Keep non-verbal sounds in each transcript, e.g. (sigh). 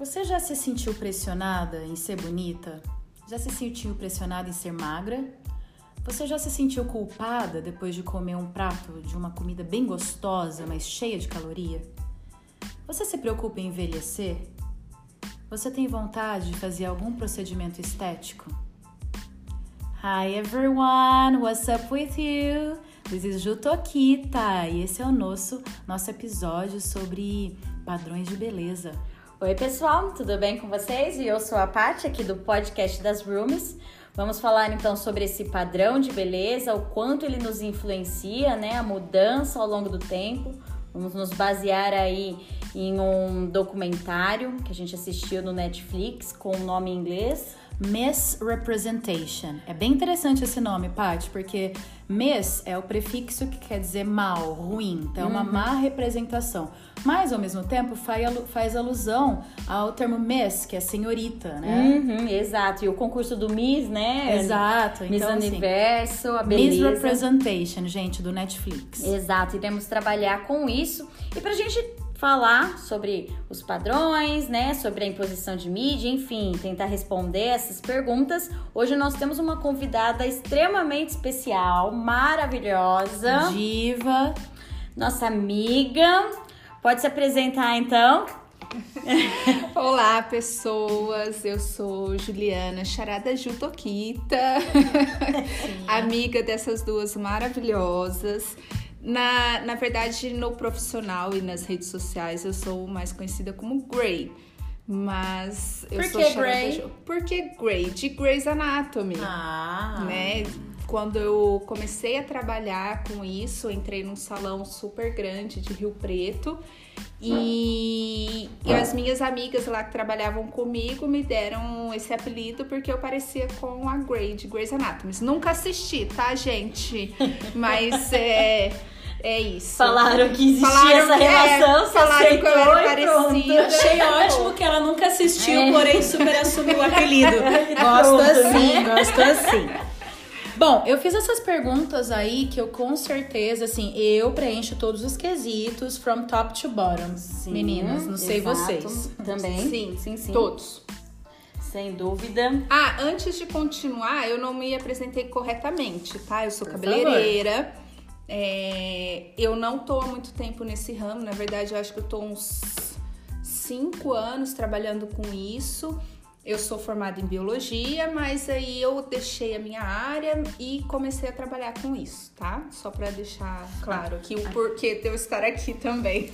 Você já se sentiu pressionada em ser bonita? Já se sentiu pressionada em ser magra? Você já se sentiu culpada depois de comer um prato de uma comida bem gostosa, mas cheia de caloria? Você se preocupa em envelhecer? Você tem vontade de fazer algum procedimento estético? Hi everyone, what's up with you? This is Jutokita e esse é o nosso, nosso episódio sobre padrões de beleza. Oi pessoal, tudo bem com vocês? E eu sou a Paty aqui do podcast das Rooms. Vamos falar então sobre esse padrão de beleza, o quanto ele nos influencia, né? A mudança ao longo do tempo. Vamos nos basear aí em um documentário que a gente assistiu no Netflix com o nome em inglês Misrepresentation. É bem interessante esse nome, Paty, porque mis é o prefixo que quer dizer mal, ruim. Então, é uma Uhum. má representação. Mas, ao mesmo tempo, faz alu- faz alusão ao termo miss, que é senhorita, né? Uhum, exato. E o concurso do Miss, né? Exato. Miss Então, assim, Universo, a beleza. Misrepresentation, gente, do Netflix. Exato, iremos trabalhar com isso. E pra gente falar sobre os padrões, né, sobre a imposição de mídia, enfim, tentar responder essas perguntas, hoje nós temos uma convidada extremamente especial, maravilhosa, Diva. nossa amiga. Pode se apresentar então? (laughs) Olá, pessoas. Eu sou Juliana Charada Jutokita, (laughs) amiga dessas duas maravilhosas. Na, na verdade, no profissional e nas redes sociais, eu sou mais conhecida como Grey. Mas eu Por sou que Grey? Ju- Por que Grey? De Grey's Anatomy Ah. né? Quando eu comecei a trabalhar com isso, entrei num salão super grande de Rio Preto e, e as minhas amigas lá que trabalhavam comigo me deram esse apelido porque eu parecia com a Grey de Grey's Anatomy. Nunca assisti, tá, gente? (laughs) Mas é, é isso. Falaram que existia Falaram essa que- é, relação, você falaram que eu parecida. Achei ótimo que ela nunca assistiu, É. porém super assumiu o apelido. (laughs) Gosto Pronto, assim, né? gosto assim. Bom, eu fiz essas perguntas aí que eu com certeza, assim, eu preencho todos os quesitos from top to bottom. Sim, Meninas, não sei exato. vocês. Também. Sim, sim, sim. Todos. Sem dúvida. Ah, antes de continuar, eu não me apresentei corretamente, tá? Eu sou Por cabeleireira. É, eu não tô há muito tempo nesse ramo, na verdade, eu acho que eu tô uns cinco anos trabalhando com isso. Eu sou formada em biologia, mas aí eu deixei a minha área e comecei a trabalhar com isso, tá? Só pra deixar claro aqui o porquê de eu estar aqui também.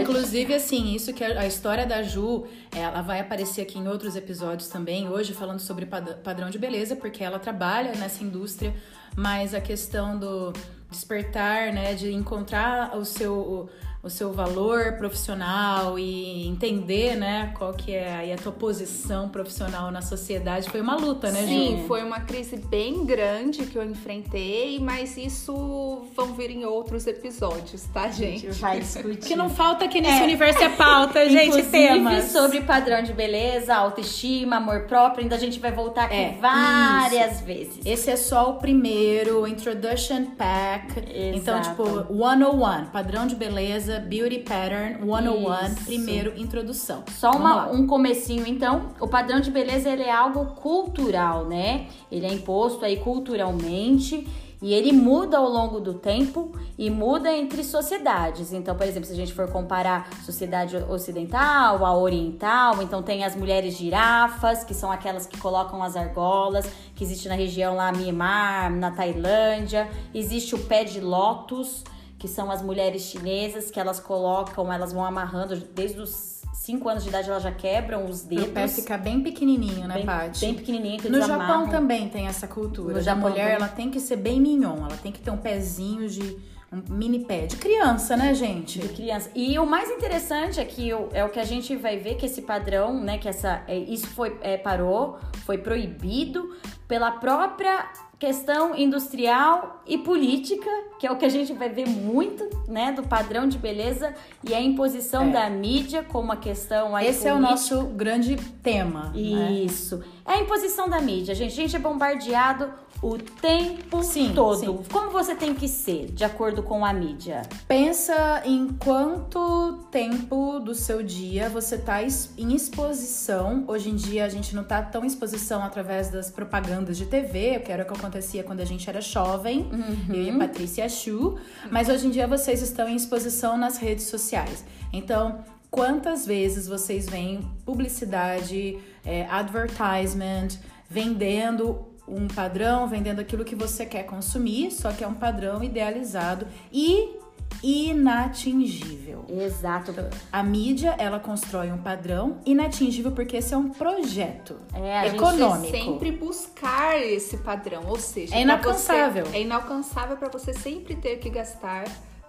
Inclusive, assim, isso que a a história da Ju, ela vai aparecer aqui em outros episódios também, hoje falando sobre pad- padrão de beleza, porque ela trabalha nessa indústria, mas a questão do despertar, né, de encontrar o seu, o, seu valor profissional e entender, né, qual que é aí a tua posição profissional na sociedade, foi uma luta, né, Ju? Sim, foi uma crise bem grande que eu enfrentei, mas isso vão vir em outros episódios, tá, gente? vai (laughs) discutir. O que não falta aqui nesse universo é pauta, (laughs) gente, Inclusive, temas. sobre padrão de beleza, autoestima, amor próprio, ainda a gente vai voltar aqui É, várias vezes. Esse é só o primeiro, Introduction Pack. Então, Exato. tipo, 101, padrão de beleza, Beauty Pattern, 101, Isso. primeiro, introdução. Só uma- um comecinho, então. O padrão de beleza, ele é algo cultural, né? Ele é imposto aí culturalmente e ele muda ao longo do tempo e muda entre sociedades. Então, por exemplo, se a gente for comparar sociedade ocidental, a oriental, então tem as mulheres girafas, que são aquelas que colocam as argolas, que existe na região lá Myanmar, na Tailândia. Existe o pé de lótus, que são as mulheres chinesas, que elas colocam, elas vão amarrando desde os 5 anos de idade, elas já quebram os Pro pé dedos. ficar bem pequenininho, né, bem, Paty? bem pequenininho, que No Japão amarram. também tem essa cultura. No a mulher, também. ela tem que ser bem mignon. Ela tem que ter um pezinho de... Um mini pé. De criança, né, gente? de criança. E o mais interessante é que o- é o que a gente vai ver que esse padrão, né, que essa é, isso foi é, parou, foi proibido pela própria questão industrial e política, que é o que a gente vai ver muito, né, do padrão de beleza e a imposição É. da mídia como uma questão aí Esse é o política. nosso grande tema. né? Isso. É a imposição da mídia, gente. A gente é bombardeado o tempo Sim, todo. sim. Como você tem que ser, de acordo com a mídia? Pensa em quanto tempo do seu dia você tá em exposição. Hoje em dia a gente não tá tão em exposição através das propagandas de TV, que era o que acontecia quando a gente era jovem, eu e a Patrícia Chu. Mas hoje em dia vocês estão em exposição nas redes sociais. Então, quantas vezes vocês veem publicidade, é, advertisement, vendendo um padrão, vendendo aquilo que você quer consumir, só que é um padrão idealizado e inatingível. Exato. A mídia, ela constrói um padrão inatingível porque esse é um projeto É, a gente econômico. sempre buscar esse padrão, ou seja, É inalcançável. você- é inalcançável para você sempre ter que gastar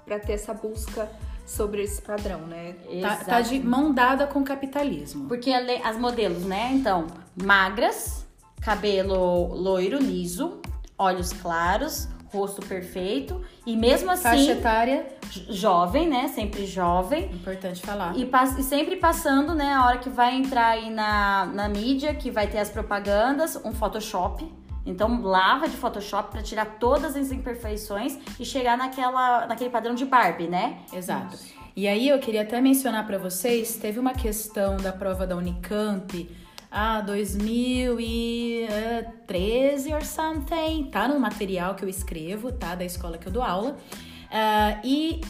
para ter essa busca sobre esse padrão, né? Tá, tá de mão dada com o capitalismo. Porque as modelos, né? Então, magras, cabelo loiro, liso, olhos claros, rosto perfeito e mesmo assim Faixa etária, jo- jovem, né? Sempre jovem. importante falar. E, e sempre passando, né? A hora que vai entrar aí na, na mídia, que vai ter as propagandas, um Photoshop. Então lava de Photoshop pra tirar todas as imperfeições e chegar naquela, naquele padrão de Barbie, né? Exato. E aí eu queria até mencionar pra vocês, teve uma questão da prova da Unicamp, ah, 2013 or something, tá no material que eu escrevo, tá, da escola que eu dou aula, Ah, e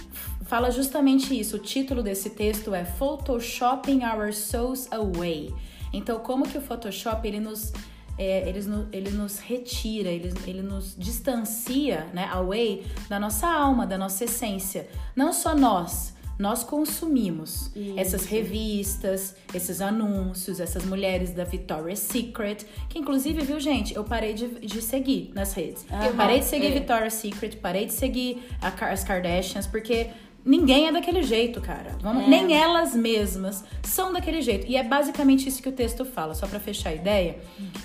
fala justamente isso. O título desse texto é Photoshopping Our Souls Away. Então, como que o Photoshop ele nos é, ele, ele nos retira, ele, ele nos distancia, né, away da nossa alma, da nossa essência. Não só nós, nós consumimos essas revistas, esses anúncios, essas mulheres da Victoria's Secret, que inclusive, viu, gente, eu parei de, de seguir nas redes. Eu parei de seguir é. Victoria's Secret, parei de seguir a as Kardashians, porque ninguém é daquele jeito, cara. Vamos- É. Nem elas mesmas são daquele jeito. E é basicamente isso que o texto fala, só pra fechar a ideia,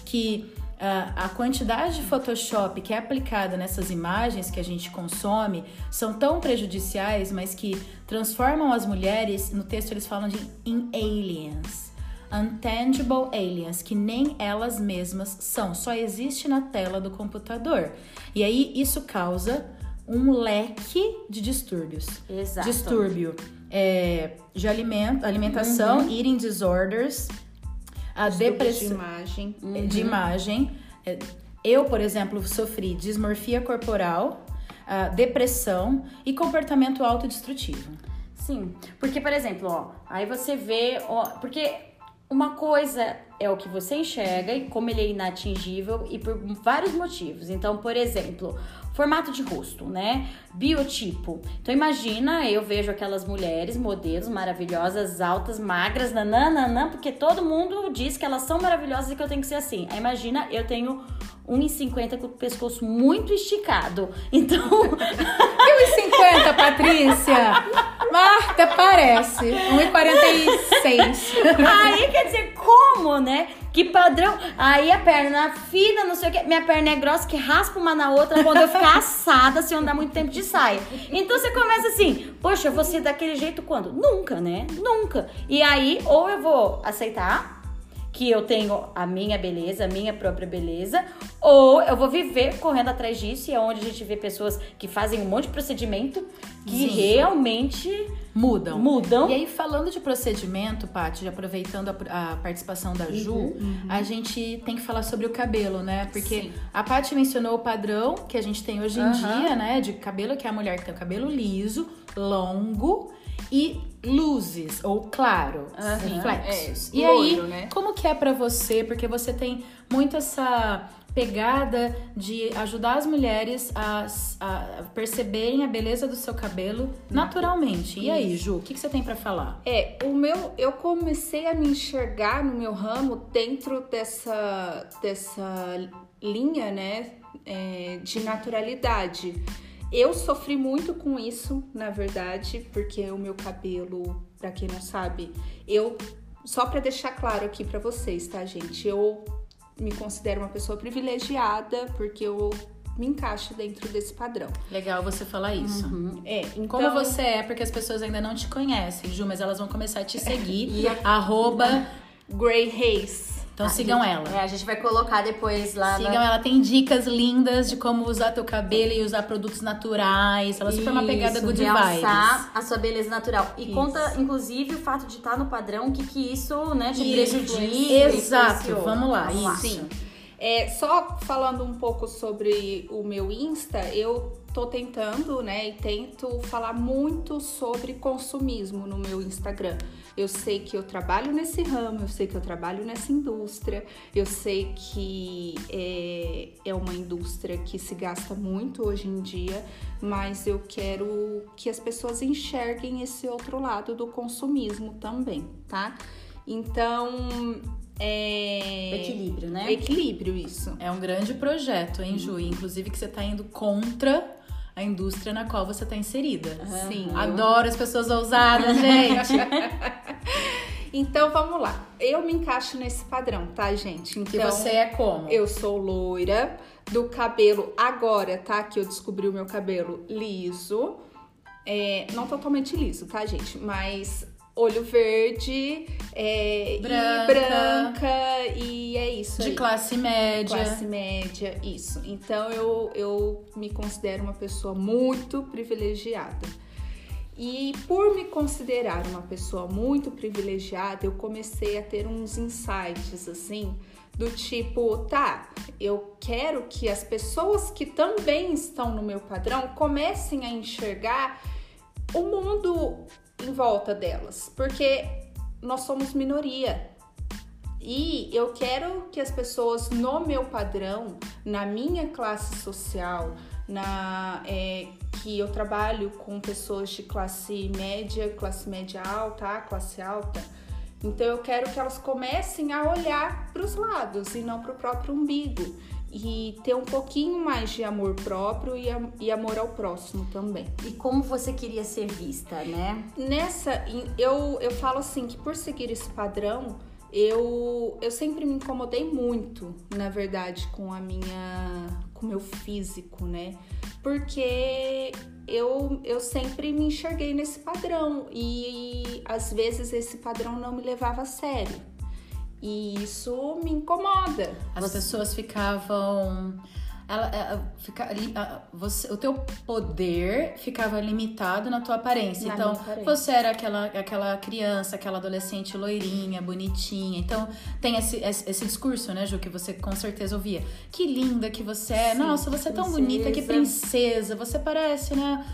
que ah, a quantidade de Photoshop que é aplicada nessas imagens que a gente consome são tão prejudiciais, mas que transformam as mulheres, no texto eles falam de in aliens. Untangible aliens, que nem elas mesmas são, só existe na tela do computador. E aí isso causa um leque de distúrbios. Exato. Distúrbio é, de alimento, alimentação, eating disorders, a Distúrbios de depressão imagem. de imagem. É, Eu, por exemplo, sofri dismorfia corporal, ah, depressão e comportamento autodestrutivo. Sim, porque, por exemplo, ó, aí você vê, ó, porque uma coisa é o que você enxerga e como ele é inatingível e por vários motivos. Então, por exemplo, formato de rosto, né? Biotipo. Então, imagina, eu vejo aquelas mulheres, modelos maravilhosas, altas, magras, nananã, porque todo mundo diz que elas são maravilhosas e que eu tenho que ser assim. Aí, imagina, eu tenho 1,50 com o pescoço muito esticado. Então, (laughs) 1,50, Patrícia! Marta, parece. 1,46. Aí quer dizer, como, né? Que padrão? Aí a perna fina, não sei o que. Minha perna é grossa, que raspa uma na outra quando eu ficar assada se eu andar muito tempo de saia. Então você começa assim, poxa, eu vou ser daquele jeito quando? Nunca, né? Nunca. E aí, ou eu vou aceitar que eu tenho a minha beleza, a minha própria beleza, ou eu vou viver correndo atrás disso, e é onde a gente vê pessoas que fazem um monte de procedimento que Sim. realmente Mudam. mudam. E aí, falando de procedimento, Paty, aproveitando a, a participação da Ju, a gente tem que falar sobre o cabelo, né? Porque Sim. a Paty mencionou o padrão que a gente tem hoje em Aham. dia, né? De cabelo, que é a mulher que tem o cabelo liso, longo e luzes, ou claro, Aham. reflexos. É, e loiro, aí, né? como que é pra você? Porque você tem muito essa pegada de ajudar as mulheres a, a perceberem a beleza do seu cabelo naturalmente. E aí, Ju, o que, que você tem pra falar? É, o meu, eu comecei a me enxergar no meu ramo dentro dessa, dessa linha, né, é, de naturalidade. Eu sofri muito com isso, na verdade, porque o meu cabelo, pra quem não sabe, eu só pra deixar claro aqui pra vocês, tá, gente? Eu me considero uma pessoa privilegiada porque eu me encaixo dentro desse padrão. Legal você falar isso. É, então Como você é, porque as pessoas ainda não te conhecem, Ju, mas elas vão começar a te (laughs) seguir. E a- arroba Grey Haze. Então A sigam gente- ela. É, a gente vai colocar depois lá Sigam na... ela, tem dicas lindas de como usar teu cabelo e usar produtos naturais. Ela super uma pegada good vibes. a sua beleza natural. E Isso. conta, inclusive, o fato de estar no padrão, o que que isso, né, te Isso, prejudica. Exato, vamos lá, Vamos lá. Sim. É, só falando um pouco sobre o meu Insta, eu tô tentando, né, e tento falar muito sobre consumismo no meu Instagram. Eu sei que eu trabalho nesse ramo, eu sei que eu trabalho nessa indústria, eu sei que é, é uma indústria que se gasta muito hoje em dia, mas eu quero que as pessoas enxerguem esse outro lado do consumismo também, tá? Então, é... Equilíbrio, né? Equilíbrio, isso. É um grande projeto, hein, Ju? Inclusive que você tá indo contra a indústria na qual você tá inserida. Sim. Adoro as pessoas ousadas, (laughs) gente. Então vamos lá. Eu me encaixo nesse padrão, tá, gente? Então, que você é como? eu sou loira, do cabelo agora, tá? Que eu descobri o meu cabelo liso. É, não totalmente liso, tá, gente? Mas olho verde, é, Branca. e branca, e é isso De aí. classe média. Classe média, isso. Então eu, eu me considero uma pessoa muito privilegiada. E por me considerar uma pessoa muito privilegiada, eu comecei a ter uns insights assim, do tipo, tá, eu quero que as pessoas que também estão no meu padrão comecem a enxergar o mundo em volta delas, porque nós somos minoria. E eu quero que as pessoas no meu padrão, na minha classe social, na é, que eu trabalho com pessoas de classe média, classe média alta, classe alta. Então eu quero que elas comecem a olhar para os lados e não para o próprio umbigo e ter um pouquinho mais de amor próprio e, e amor ao próximo também. E como você queria ser vista, né? Nessa, eu, eu falo assim que por seguir esse padrão, eu, eu sempre me incomodei muito, na verdade, com a minha. com o meu físico, né? Porque eu, eu sempre me enxerguei nesse padrão e às vezes esse padrão não me levava a sério. E isso me incomoda. As pessoas ficavam. Ela, ela- fica, li- a- você, o teu poder ficava limitado na tua aparência. Na então, aparência. você era aquela, aquela criança, aquela adolescente loirinha, bonitinha. Então, tem esse, esse, esse discurso, né, Ju, que você com certeza ouvia. Que linda que você é. Sim, Nossa, você é tão princesa. bonita, que princesa. Você parece, né?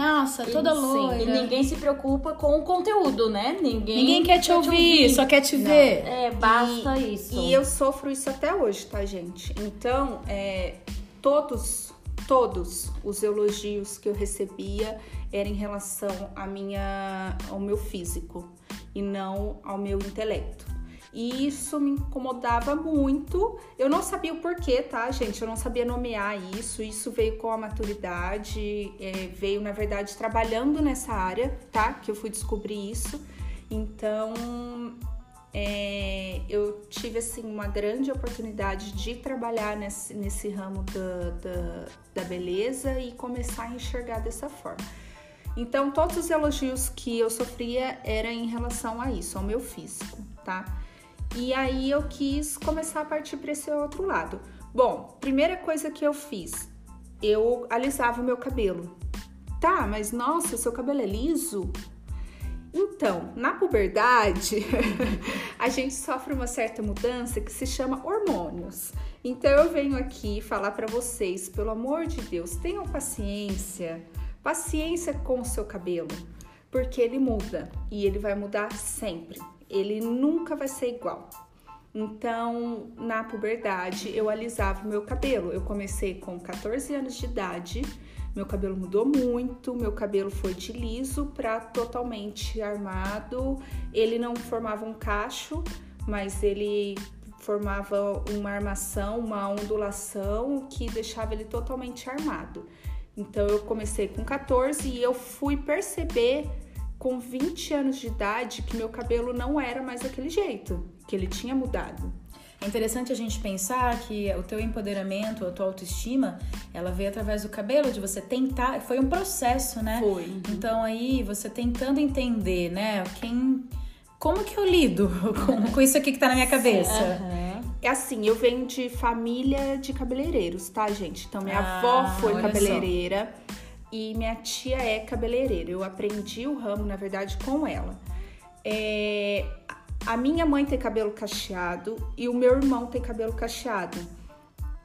Nossa, toda E- sim, loira. E ninguém se preocupa com o conteúdo, né? Ninguém, Ninguém quer te ouvir, só quer te ver. É, basta isso. E eu sofro isso até hoje, tá, gente? Então, é, todos, todos os elogios que eu recebia eram em relação à minha, ao meu físico e não ao meu intelecto. E isso me incomodava muito. Eu não sabia o porquê, tá, gente? Eu não sabia nomear isso. Isso veio com a maturidade, é, veio, na verdade, trabalhando nessa área, tá? Que eu fui descobrir isso. Então, é, eu tive assim uma grande oportunidade de trabalhar nesse, nesse ramo da, da, da beleza e começar a enxergar dessa forma. Então, todos os elogios que eu sofria eram em relação a isso, ao meu físico, tá? E aí eu quis começar a partir para esse outro lado. Bom, primeira coisa que eu fiz, eu alisava o meu cabelo. Tá, mas nossa, seu cabelo é liso? Então, na puberdade, (laughs) a gente sofre uma certa mudança que se chama hormônios. Então, eu venho aqui falar para vocês, pelo amor de Deus, tenham paciência, paciência com o seu cabelo, porque ele muda e ele vai mudar sempre. Ele nunca vai ser igual. Então, na puberdade, eu alisava o meu cabelo. Eu comecei com 14 anos de idade. Meu cabelo mudou muito, meu cabelo foi de liso para totalmente armado. Ele não formava um cacho, mas ele formava uma armação, uma ondulação que deixava ele totalmente armado. Então eu comecei com 14 e eu fui perceber com 20 anos de idade que meu cabelo não era mais daquele jeito, que ele tinha mudado. É interessante a gente pensar que o teu empoderamento, a tua autoestima, ela veio através do cabelo, de você tentar. Foi um processo, né? Foi. Então aí você tentando entender, né? Quem. Como que eu lido (laughs) com, com isso aqui que tá na minha cabeça? Aham. é assim, eu venho de família de cabeleireiros, tá, gente? Então, minha Ah, avó foi cabeleireira e minha tia é cabeleireira. Eu aprendi o ramo, na verdade, com ela. É, a minha mãe tem cabelo cacheado e o meu irmão tem cabelo cacheado.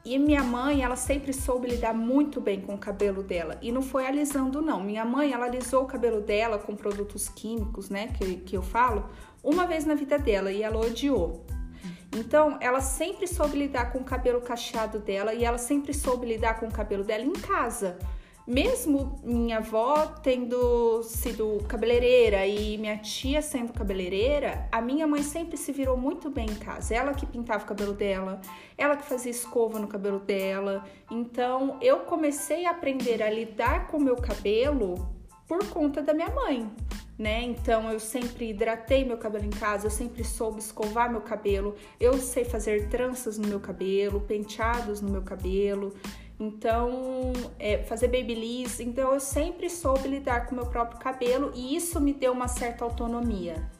E minha mãe, ela sempre soube lidar muito bem com o cabelo dela. E não foi alisando, não. Minha mãe, ela alisou o cabelo dela com produtos químicos, né? Que, que eu falo, uma vez na vida dela e ela odiou. Então, ela sempre soube lidar com o cabelo cacheado dela e ela sempre soube lidar com o cabelo dela em casa. Mesmo minha avó tendo sido cabeleireira e minha tia sendo cabeleireira, a minha mãe sempre se virou muito bem em casa. Ela que pintava o cabelo dela, ela que fazia escova no cabelo dela. Então, eu comecei a aprender a lidar com o meu cabelo por conta da minha mãe, né? Então eu sempre hidratei meu cabelo em casa, eu sempre soube escovar meu cabelo, eu sei fazer tranças no meu cabelo, penteados no meu cabelo. Então, é, fazer babyliss, então eu sempre soube lidar com o meu próprio cabelo e isso me deu uma certa autonomia.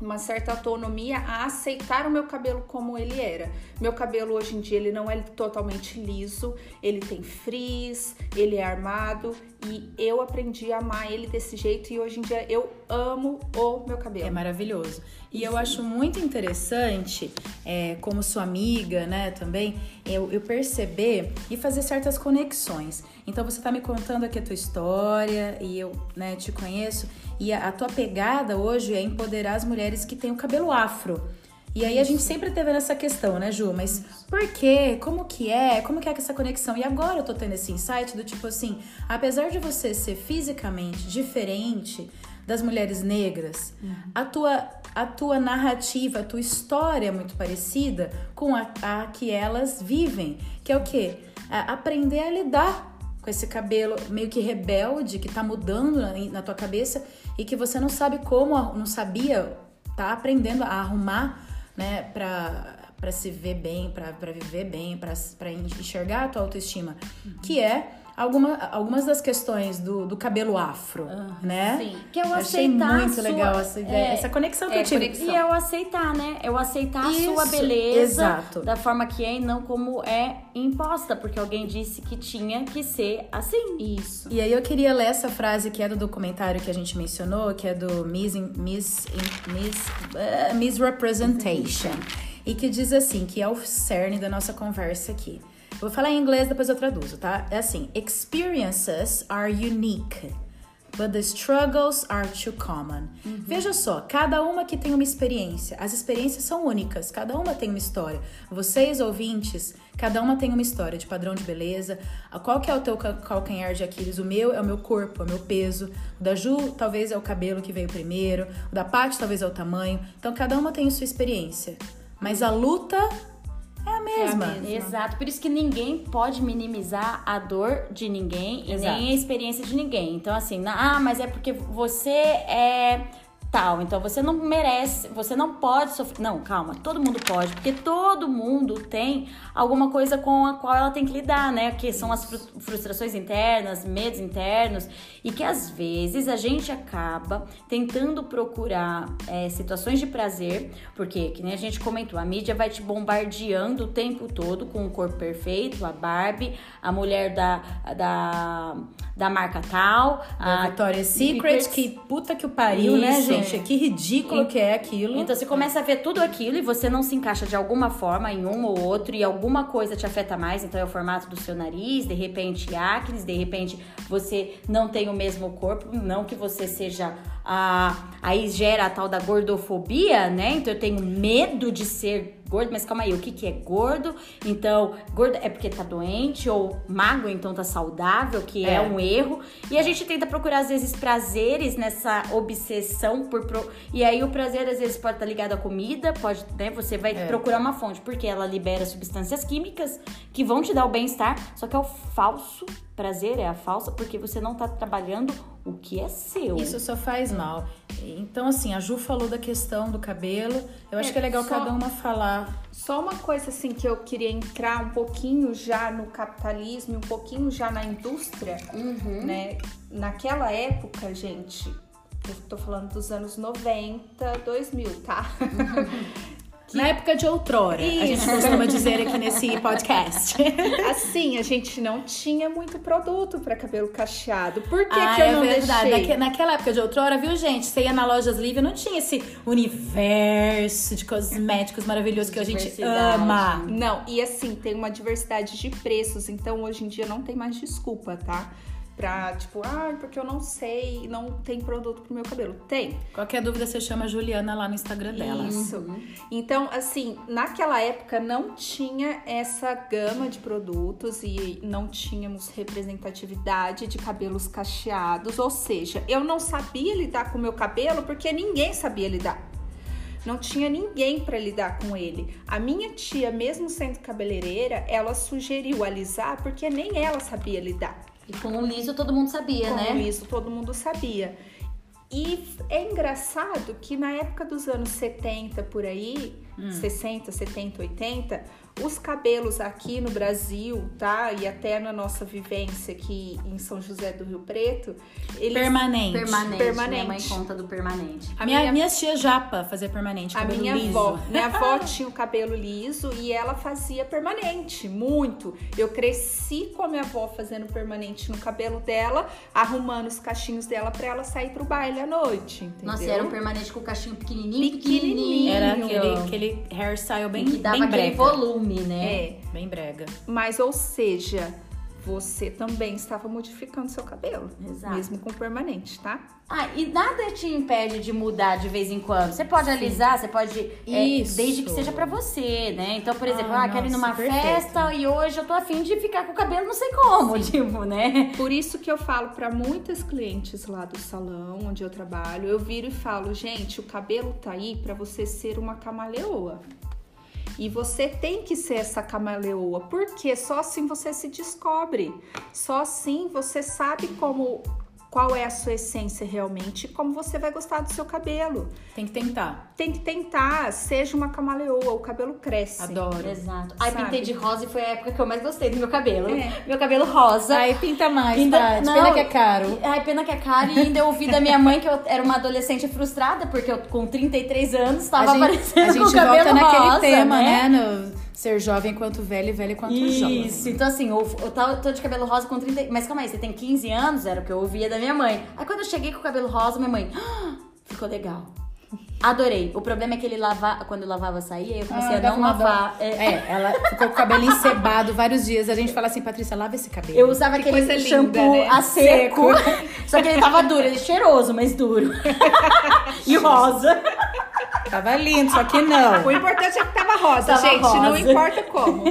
Uma certa autonomia a aceitar o meu cabelo como ele era. Meu cabelo hoje em dia ele não é totalmente liso, ele tem frizz, ele é armado e eu aprendi a amar ele desse jeito e hoje em dia eu amo o meu cabelo. É maravilhoso. E eu acho muito interessante, é, como sua amiga, né, também, eu, eu perceber e fazer certas conexões. Então você tá me contando aqui a tua história e eu, né, te conheço. E a, a tua pegada hoje é empoderar as mulheres que têm o cabelo afro. E aí a gente sempre teve nessa questão, né, Ju? Mas por quê? Como que é? Como que é essa conexão? E agora eu tô tendo esse insight do tipo assim, apesar de você ser fisicamente diferente das mulheres negras, a tua a tua narrativa, a tua história é muito parecida com a, a que elas vivem, que é o quê? É aprender a lidar com esse cabelo meio que rebelde que tá mudando na, na tua cabeça e que você não sabe como, não sabia, tá aprendendo a arrumar, né, pra se ver bem, pra viver bem, pra enxergar a tua autoestima, que é alguma, algumas das questões do, do cabelo afro, né? Sim. Que é Eu achei aceitar muito a sua- legal essa ideia, é, essa conexão que é, eu tive. conexão. E é o aceitar, né? É o aceitar a sua Isso, beleza exato. da forma que é e não como é imposta, porque alguém disse que tinha que ser assim. Isso. E aí eu queria ler essa frase que é do documentário que a gente mencionou, que é do Miss, Miss, Miss, eh, Misrepresentation. E que diz assim, que é o cerne da nossa conversa aqui. Vou falar em inglês, depois eu traduzo, tá? É assim, experiences are unique. But the struggles are too common. Veja só, cada uma que tem uma experiência. As experiências são únicas, cada uma tem uma história. Vocês, ouvintes, cada uma tem uma história de padrão de beleza. Qual que é o teu ca- calcanhar de Aquiles? O meu é o meu corpo, é o meu peso. O da Ju, talvez é o cabelo que veio primeiro. O da Paty, talvez é o tamanho. Então, cada uma tem a sua experiência. Mas a luta é a mesma. mesma. Exato, por isso que ninguém pode minimizar a dor de ninguém e Exato. nem a experiência de ninguém. Então, assim, ah, mas é porque você é tal, então você não merece, você não pode sofrer. Não, calma, todo mundo pode, porque todo mundo tem alguma coisa com a qual ela tem que lidar, né? Que são as fru- frustrações internas, medos internos, e que às vezes a gente acaba tentando procurar é, situações de prazer, porque, que nem a gente comentou, a mídia vai te bombardeando o tempo todo com o corpo perfeito, a Barbie, a mulher da, da, da marca tal, A a Victoria's Secret, Secrets. que puta que o pariu, né, Isso. Gente? Que ridículo que é aquilo. Então você começa a ver tudo aquilo e você não se encaixa de alguma forma em um ou outro e alguma coisa te afeta mais, então é o formato do seu nariz, de repente acne, de repente você não tem o mesmo corpo, não que você seja a aí gera a tal da gordofobia, né? Então eu tenho medo de ser gordo, mas calma aí, o que que é gordo? Então, gordo é porque tá doente ou magro então tá saudável, que é, É. um erro. E a gente tenta procurar, às vezes, prazeres nessa obsessão por. Pro... E aí o prazer, às vezes, pode estar ligado à comida, pode, né? Você vai É. procurar uma fonte, porque ela libera substâncias químicas que vão te dar o bem-estar, só que é o falso prazer, é a falsa, porque você não tá trabalhando o que é seu. Isso só faz mal. Então, assim, a Ju falou da questão do cabelo. Eu acho É, que é legal só- cada uma falar. Só uma coisa assim que eu queria entrar um pouquinho já no capitalismo, e um pouquinho já na indústria, né? Naquela época, gente, eu tô falando dos anos 90, 2000, tá? (laughs) Na época de outrora, a gente Isso. costuma dizer aqui nesse podcast. (laughs) Assim, a gente não tinha muito produto pra cabelo cacheado. Por que, ah, que eu é não verdade. deixei? Naque- naquela época de outrora, viu, gente? Você ia na Lojas Livre, não tinha esse universo de cosméticos maravilhoso que a gente ama. Não, e assim, tem uma diversidade de preços, então hoje em dia não tem mais desculpa, tá? Pra, tipo, ah, porque eu não sei, não tem produto pro meu cabelo. Tem. Qualquer dúvida, você chama a Juliana lá no Instagram dela. Isso. Então, assim, naquela época não tinha essa gama de produtos e não tínhamos representatividade de cabelos cacheados, ou seja, eu não sabia lidar com o meu cabelo porque ninguém sabia lidar. Não tinha ninguém para lidar com ele. A minha tia, mesmo sendo cabeleireira, ela sugeriu alisar porque nem ela sabia lidar. E com o liso todo mundo sabia, Como né? isso todo mundo sabia. E é engraçado que na época dos anos 70 por aí, 60, 70, 80, os cabelos aqui no Brasil, tá? E até na nossa vivência aqui em São José do Rio Preto, eles Permanente. Permanente. Permanente. Minha mãe conta do permanente. A minha, minha- minha tia Japa fazia permanente, A cabelo minha liso. avó, (laughs) minha avó tinha o cabelo liso e ela fazia permanente, muito. Eu cresci com a minha avó fazendo permanente no cabelo dela, arrumando os cachinhos dela pra ela sair pro baile à noite, entendeu? Nossa, e era um permanente com o cachinho pequenininho, Pequenininho. pequenininho. Era aquele, aquele hairstyle bem, que dava bem aquele volume, né? É, Bem brega. mas ou seja, você também estava modificando seu cabelo, Exato. mesmo com permanente, tá? Ah, e nada te impede de mudar de vez em quando. Você pode alisar, você pode. é, Isso. desde que seja pra você, né? Então, por exemplo, Ah, ah, quero ir numa perfeito. festa e hoje eu tô afim de ficar com o cabelo não sei como, tipo, né? Por isso que eu falo para muitas clientes lá do salão onde eu trabalho, eu viro e falo, gente, o cabelo tá aí para você ser uma camaleoa. E você tem que ser essa camaleoa, porque só assim você se descobre. Só assim você sabe como qual é a sua essência realmente e como você vai gostar do seu cabelo. Tem que tentar. Tem que tentar, seja uma camaleoa, o cabelo cresce. Adoro. Exato. Sabe? pintei de rosa e foi a época que eu mais gostei do meu cabelo. É. Meu cabelo rosa. Ai, pinta mais, Ainda- Tati. não. Pena que é caro. Ai, pena que é caro. E ainda eu ouvi da minha mãe que eu era uma adolescente frustrada, porque eu com 33 anos tava a gente, aparecendo a gente com o cabelo volta naquele rosa, tema, né? né? No ser jovem quanto velho e velho quanto jovem. Isso, então assim, eu, eu tô, de cabelo rosa com 30. Mas calma aí, você tem 15 anos? Era o que eu ouvia da minha mãe. Aí quando eu cheguei com o cabelo rosa, minha mãe. "Ah, ficou legal. Adorei. O problema é que ele lava, quando eu lavava saía, eu comecei Ah, a não lavar. É, É, ela ficou com o cabelo encebado vários dias. A gente fala assim, Patrícia, lava esse cabelo. Eu usava Que aquele linda, shampoo né? a seco. (laughs) Só que ele tava duro, ele é cheiroso, mas duro. (laughs) e rosa. Tava lindo, só que não. O importante é que tava rosa, Tava gente, não rosa. importa como.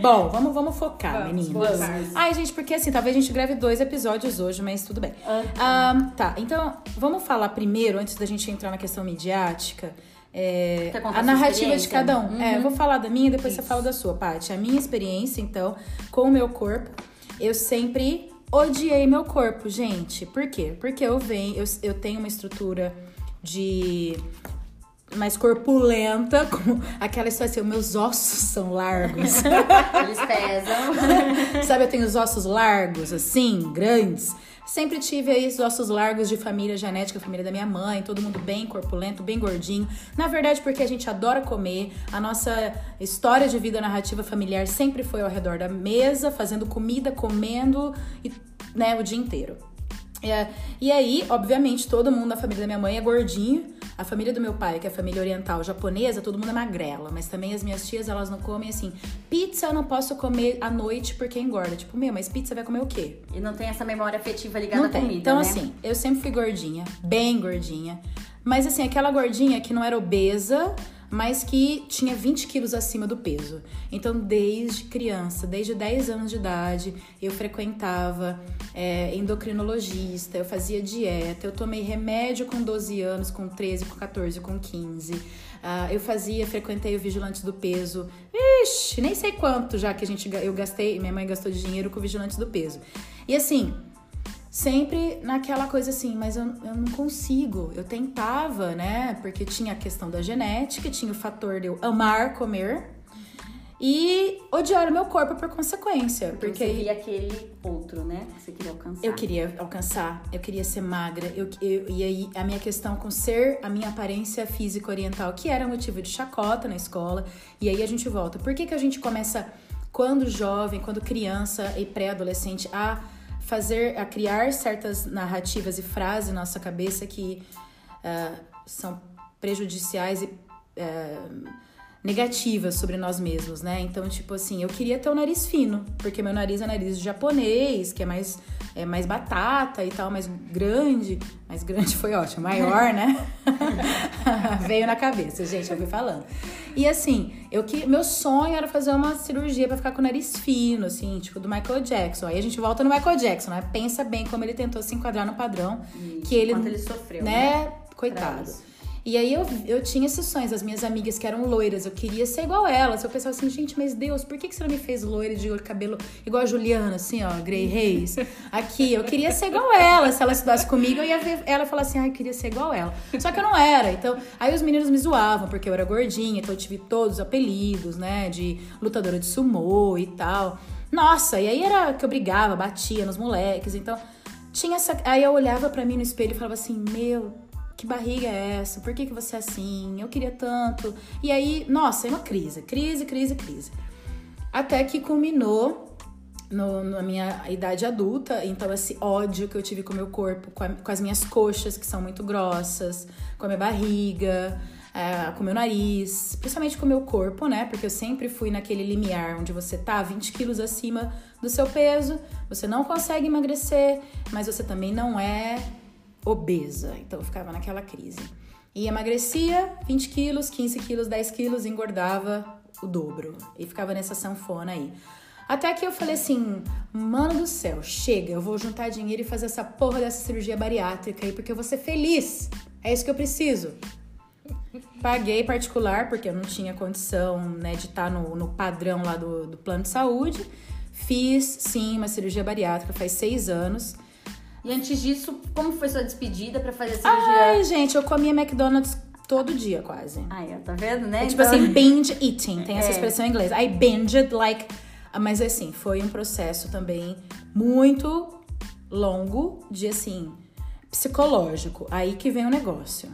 Bom, vamos, vamos focar, Vamos, meninas. vamos. Ai, gente, porque assim, talvez a gente grave dois episódios hoje, mas tudo bem. Ah, tá, então vamos falar primeiro, antes da gente entrar na questão midiática. é, a narrativa de cada um. É, eu vou falar da minha e depois você fala da sua, Paty. A minha experiência, então, com o meu corpo, eu sempre odiei meu corpo, gente. Por quê? Porque eu venho, eu, eu tenho uma estrutura de mais corpulenta, (laughs) com aquela história assim, meus ossos são largos. (laughs) Eles pesam. (laughs) Sabe, eu tenho os ossos largos, assim, grandes. Sempre tive aí os ossos largos de família genética, família da minha mãe, todo mundo bem corpulento, bem gordinho. Na verdade, porque a gente adora comer, a nossa história de vida narrativa familiar sempre foi ao redor da mesa, fazendo comida, comendo, e, né, o dia inteiro. É, e aí, obviamente, todo mundo na família da minha mãe é gordinho. A família do meu pai, que é a família oriental japonesa, todo mundo é magrela. Mas também as minhas tias, elas não comem assim. Pizza eu não posso comer à noite porque engorda. Tipo, meu, mas pizza vai comer o quê? E não tem essa memória afetiva ligada Não à tem. comida. então, né? assim, eu sempre fui gordinha, bem gordinha. Mas, assim, aquela gordinha que não era obesa, mas que tinha 20 quilos acima do peso. Então, desde criança, desde 10 anos de idade, eu frequentava é, endocrinologista, eu fazia dieta, eu tomei remédio com 12 anos, com 13, com 14, com 15. Ah, eu fazia, frequentei o Vigilante do Peso. Ixi, nem sei quanto já que a gente, eu gastei, minha mãe gastou de dinheiro com o Vigilante do Peso. E assim, sempre naquela coisa assim, mas eu, eu não consigo. Eu tentava, né? Porque tinha a questão da genética, tinha o fator de eu amar comer. e odiar o meu corpo por consequência. Porque, Porque, você via aquele outro, né? Que você queria alcançar. eu queria alcançar, eu queria ser magra. Eu, eu- e aí a minha questão com ser a minha aparência física oriental, que era motivo de chacota na escola. E aí a gente volta. Por que, que a gente começa, quando jovem, quando criança e pré-adolescente, a fazer, a criar certas narrativas e frases na nossa cabeça que ah, são prejudiciais e ah, negativas sobre nós mesmos, né? Então, tipo assim, eu queria ter o nariz fino, porque meu nariz é nariz japonês, que é mais, é mais batata e tal, mais grande. Mais grande (laughs) foi ótimo, maior, né? (laughs) Veio na cabeça, gente, eu fui falando. E assim, eu que meu sonho era fazer uma cirurgia pra ficar com o nariz fino, assim, tipo do Michael Jackson. Aí a gente volta no Michael Jackson, né? Pensa bem como ele tentou se enquadrar no padrão Isso, que ele, ele sofreu, né? Pra Coitado. E aí eu, eu tinha esses sonhos, as minhas amigas que eram loiras, eu queria ser igual elas. Eu pensava assim, gente, mas Deus, por que, que você não me fez loira de cabelo igual a Juliana, assim, ó, Grey Reis? Aqui, eu queria ser igual ela. Se ela estudasse comigo, eu ia ver ela falar assim, ai, eu queria ser igual ela. Só que eu não era. Então, aí os meninos me zoavam, porque eu era gordinha, então eu tive todos os apelidos, né, de lutadora de sumô e tal. Nossa, e aí era que eu brigava, batia nos moleques, então tinha essa. Aí eu olhava pra mim no espelho e falava assim: Meu, que barriga é essa? Por que, que você é assim? Eu queria tanto. E aí, nossa, é uma crise, crise, crise, crise. Até que culminou no- na minha idade adulta, então esse ódio que eu tive com o meu corpo, com, a- com as minhas coxas, que são muito grossas, com a minha barriga, é, com o meu nariz, principalmente com o meu corpo, né? Porque eu sempre fui naquele limiar onde você tá 20 quilos acima do seu peso, você não consegue emagrecer, mas você também não é obesa. Então eu ficava naquela crise. E emagrecia 20 quilos, 15 quilos, 10 quilos, engordava o dobro. E ficava nessa sanfona aí. Até que eu falei assim, mano do céu, chega, eu vou juntar dinheiro e fazer essa porra dessa cirurgia bariátrica aí, porque eu vou ser feliz. É isso que eu preciso. Paguei particular, porque eu não tinha condição né, de estar no, no padrão lá do, do plano de saúde. Fiz, sim, uma cirurgia bariátrica faz seis anos. E antes disso, como foi sua despedida pra fazer a cirurgia? Ai, gente, eu comia McDonald's todo dia, quase. Ai, tá vendo, né? É tipo Então- assim, binge eating, tem essa É. expressão em inglês. I binged like. Mas assim, foi um processo também muito longo de assim, psicológico. Aí que vem o negócio.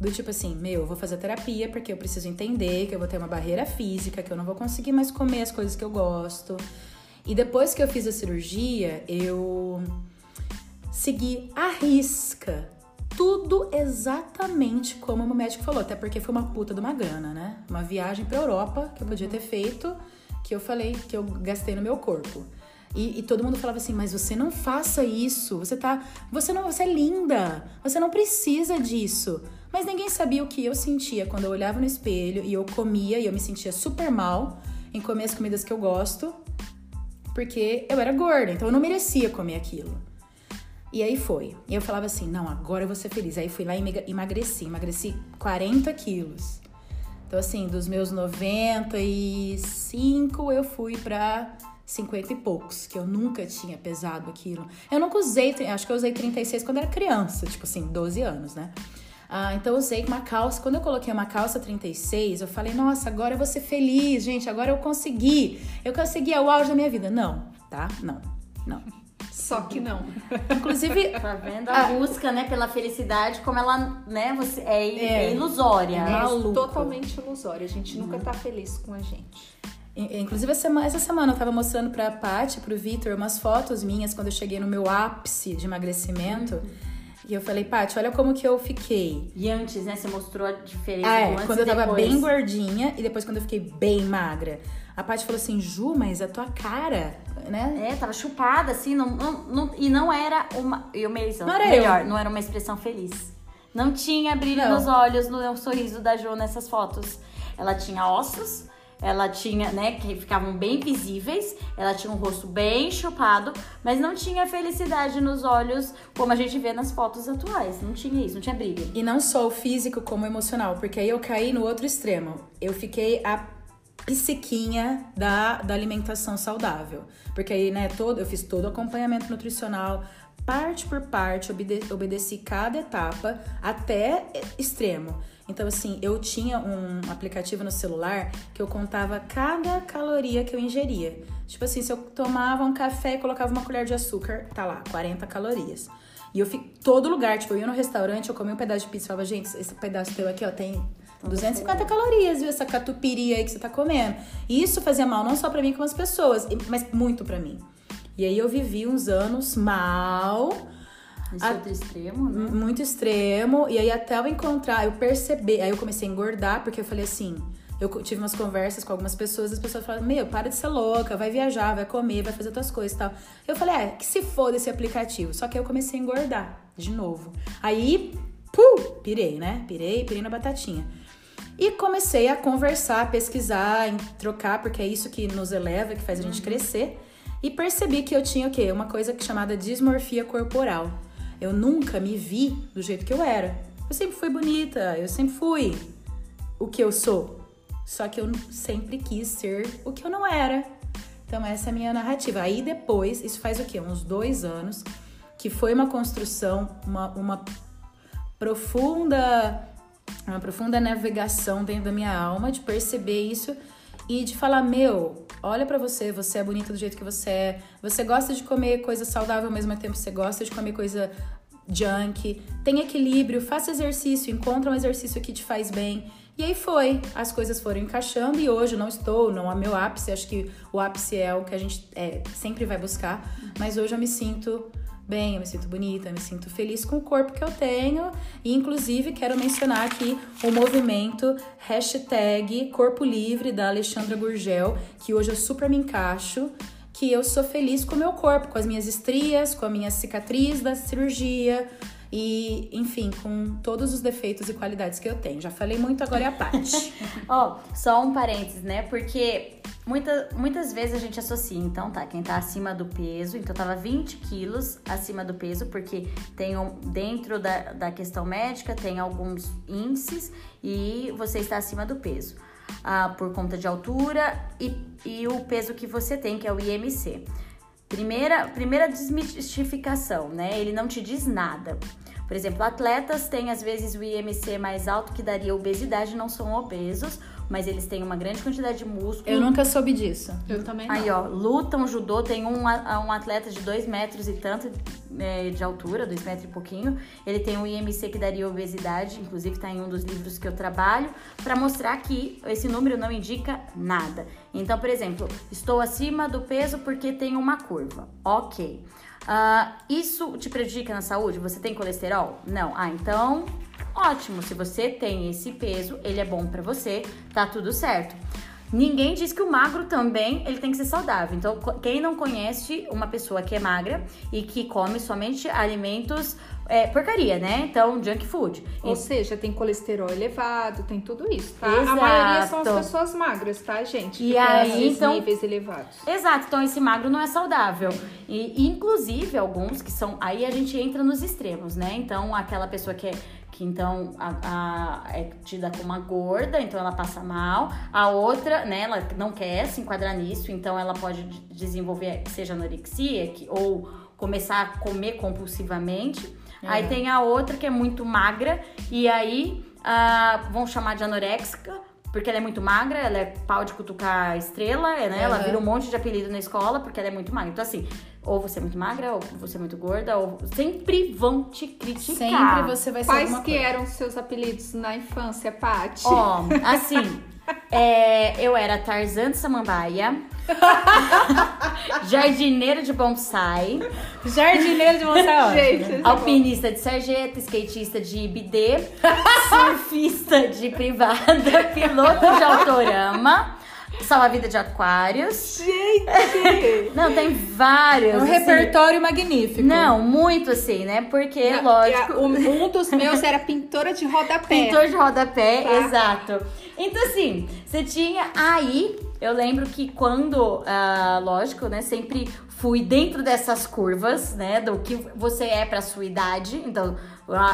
Do tipo assim, meu, eu vou fazer terapia porque eu preciso entender que eu vou ter uma barreira física, que eu não vou conseguir mais comer as coisas que eu gosto. E depois que eu fiz a cirurgia, eu segui à risca tudo exatamente como o médico falou, até porque foi uma puta de uma grana, né? Uma viagem pra Europa que eu podia ter feito, que eu falei que eu gastei no meu corpo. E, e todo mundo falava assim, mas você não faça isso, você tá. Você não. Você é linda, você não precisa disso. Mas ninguém sabia o que eu sentia quando eu olhava no espelho e eu comia e eu me sentia super mal em comer as comidas que eu gosto, porque eu era gorda, então eu não merecia comer aquilo. E aí foi. E eu falava assim, não, agora eu vou ser feliz. Aí fui lá e emagreci. Emagreci 40 quilos. Então, assim, dos meus 95, eu fui pra 50 e poucos, que eu nunca tinha pesado aquilo. Eu nunca usei, acho que eu usei 36 quando era criança, tipo assim, 12 anos, né? Ah, então eu usei uma calça. Quando eu coloquei uma calça 36, eu falei, nossa, agora eu vou ser feliz, gente, agora eu consegui. Eu consegui, é o auge da minha vida. Não, tá? Não, não. Só que não. (laughs) Inclusive, Tá vendo? Ah. A busca, né, pela felicidade, como ela, né, você, é, É. é ilusória, É maluco. Totalmente ilusório. A gente nunca tá feliz com a gente. In- Inclusive, essa semana, eu tava mostrando pra Paty, pro Vitor, umas fotos minhas quando eu cheguei no meu ápice de emagrecimento. E eu falei, Paty, olha como que eu fiquei. E antes, né, você mostrou a diferença é, antes quando eu tava depois. bem gordinha e depois quando eu fiquei bem magra. A Paty falou assim, Ju, mas a tua cara, né? É, tava chupada, assim, não, não, não- e não era uma. Eu mesma, Não era melhor, eu. não era uma expressão feliz. Não tinha brilho Não. nos olhos no sorriso da Jo nessas fotos. Ela tinha ossos, ela tinha, né, que ficavam bem visíveis, ela tinha um rosto bem chupado, mas não tinha felicidade nos olhos como a gente vê nas fotos atuais. Não tinha isso, não tinha brilho. E não só o físico como o emocional, porque aí eu caí no outro extremo. Eu fiquei a psiquinha da, da alimentação saudável. Porque aí, né, todo, eu fiz todo o acompanhamento nutricional, parte por parte, obede obedeci cada etapa até extremo. Então, assim, eu tinha um aplicativo no celular que eu contava cada caloria que eu ingeria. Tipo assim, se eu tomava um café e colocava uma colher de açúcar, tá lá, 40 calorias. E eu fico todo lugar, tipo, eu ia no restaurante, eu comia um pedaço de pizza e falava, gente, esse pedaço teu aqui, ó, tem 250 calorias, viu? Essa catupiry aí que você tá comendo. E isso fazia mal não só para mim, como as pessoas, mas muito para mim. E aí eu vivi uns anos mal. Isso a... é extremo, né? Muito extremo. E aí até eu encontrar, eu perceber, aí eu comecei a engordar, porque eu falei assim, eu tive umas conversas com algumas pessoas, as pessoas falaram, meu, para de ser louca, vai viajar, vai comer, vai fazer outras coisas e tal. Eu falei, é, que se foda esse aplicativo. Só que aí eu comecei a engordar de novo. Aí, puh, pirei, né? Pirei, pirei na batatinha. E comecei a conversar, a pesquisar, trocar, porque é isso que nos eleva, que faz a gente uhum. crescer. E percebi que eu tinha o quê? Uma coisa chamada dismorfia corporal. Eu nunca me vi do jeito que eu era. Eu sempre fui bonita, eu sempre fui o que eu sou. Só que eu sempre quis ser o que eu não era. Então, essa é a minha narrativa. Aí depois, isso faz o quê? Uns dois anos, que foi uma construção, uma, uma profunda uma profunda navegação dentro da minha alma de perceber isso e de falar: meu, olha para você, você é bonita do jeito que você é, você gosta de comer coisa saudável ao mesmo tempo, você gosta de comer coisa junk, tem equilíbrio, faça exercício, encontra um exercício que te faz bem. E aí foi, as coisas foram encaixando e hoje não estou, não é meu ápice, acho que o ápice é o que a gente é, sempre vai buscar, mas hoje eu me sinto bem, eu me sinto bonita, eu me sinto feliz com o corpo que eu tenho. E inclusive quero mencionar aqui o movimento hashtag Corpo Livre da Alexandra Gurgel, que hoje eu super me encaixo, que eu sou feliz com o meu corpo, com as minhas estrias, com a minha cicatriz da cirurgia. E, enfim, com todos os defeitos e qualidades que eu tenho. Já falei muito, agora é a parte. (laughs) Ó, oh, só um parênteses, né? Porque Muita, muitas vezes a gente associa, então, tá? Quem tá acima do peso, então tava 20 quilos acima do peso, porque tem um, dentro da, da questão médica tem alguns índices e você está acima do peso. Ah, por conta de altura e, e o peso que você tem, que é o IMC. Primeira, primeira desmistificação, né? Ele não te diz nada. Por exemplo, atletas têm às vezes o IMC mais alto que daria obesidade, não são obesos mas eles têm uma grande quantidade de músculo. Eu nunca soube disso. Eu também não. Aí, ó, lutam, judô, tem um, um atleta de 2 metros e tanto é, de altura, 2 metros e pouquinho. Ele tem um IMC que daria obesidade, inclusive está em um dos livros que eu trabalho, para mostrar que esse número não indica nada. Então, por exemplo, estou acima do peso porque tenho uma curva. Ok. Uh, isso te prejudica na saúde? Você tem colesterol? Não. Ah, então ótimo. Se você tem esse peso, ele é bom para você, tá tudo certo. Ninguém diz que o magro também ele tem que ser saudável. Então, quem não conhece uma pessoa que é magra e que come somente alimentos é, porcaria, né? Então, junk food. Ou e... seja, tem colesterol elevado, tem tudo isso, tá? Exato. A maioria são as pessoas magras, tá, gente? E aí, então, níveis elevados. Exato. Então, esse magro não é saudável. E, inclusive, alguns que são... Aí a gente entra nos extremos, né? Então, aquela pessoa que é que então a, a, é tida como uma gorda, então ela passa mal. A outra, né, ela não quer se enquadrar nisso, então ela pode desenvolver, seja anorexia que, ou começar a comer compulsivamente. É. Aí tem a outra que é muito magra, e aí uh, vão chamar de anoréxica, porque ela é muito magra, ela é pau de cutucar estrela, né? Uhum. Ela vira um monte de apelido na escola porque ela é muito magra. Então, assim, ou você é muito magra, ou você é muito gorda, ou sempre vão te criticar. Sempre você vai ser Quais que coisa. eram seus apelidos na infância, Paty? Ó, assim, (laughs) é, eu era Tarzan de Samambaia. (laughs) jardineiro de bonsai. Jardineiro de bonsai, (laughs) Gente, é Alpinista de sarjeta, skatista de bidê, (laughs) surfista de privada, piloto de autorama. Salva-vida de aquários. Gente! (laughs) Não, tem vários. Um assim. repertório magnífico. Não, muito assim, né? Porque, Não, lógico. A, um (laughs) dos meus era pintora de rodapé. Pintor de rodapé, tá. exato. Então, assim, você tinha aí. Eu lembro que quando, ah, lógico, né? Sempre fui dentro dessas curvas, né? Do que você é pra sua idade. Então,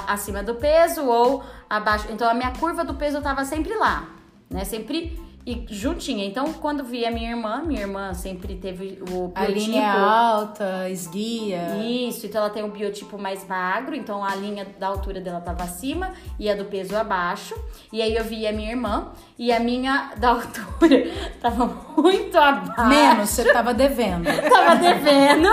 acima do peso ou abaixo. Então, a minha curva do peso eu tava sempre lá, né? Sempre e juntinha. Então, quando via minha irmã, minha irmã sempre teve o biotipo. A linha alta, esguia. Isso, então ela tem um biotipo mais magro, então a linha da altura dela tava acima e a do peso abaixo. E aí eu via minha irmã e a minha da (laughs) altura tava muito abaixo. Menos, você tava devendo. (laughs) tava devendo.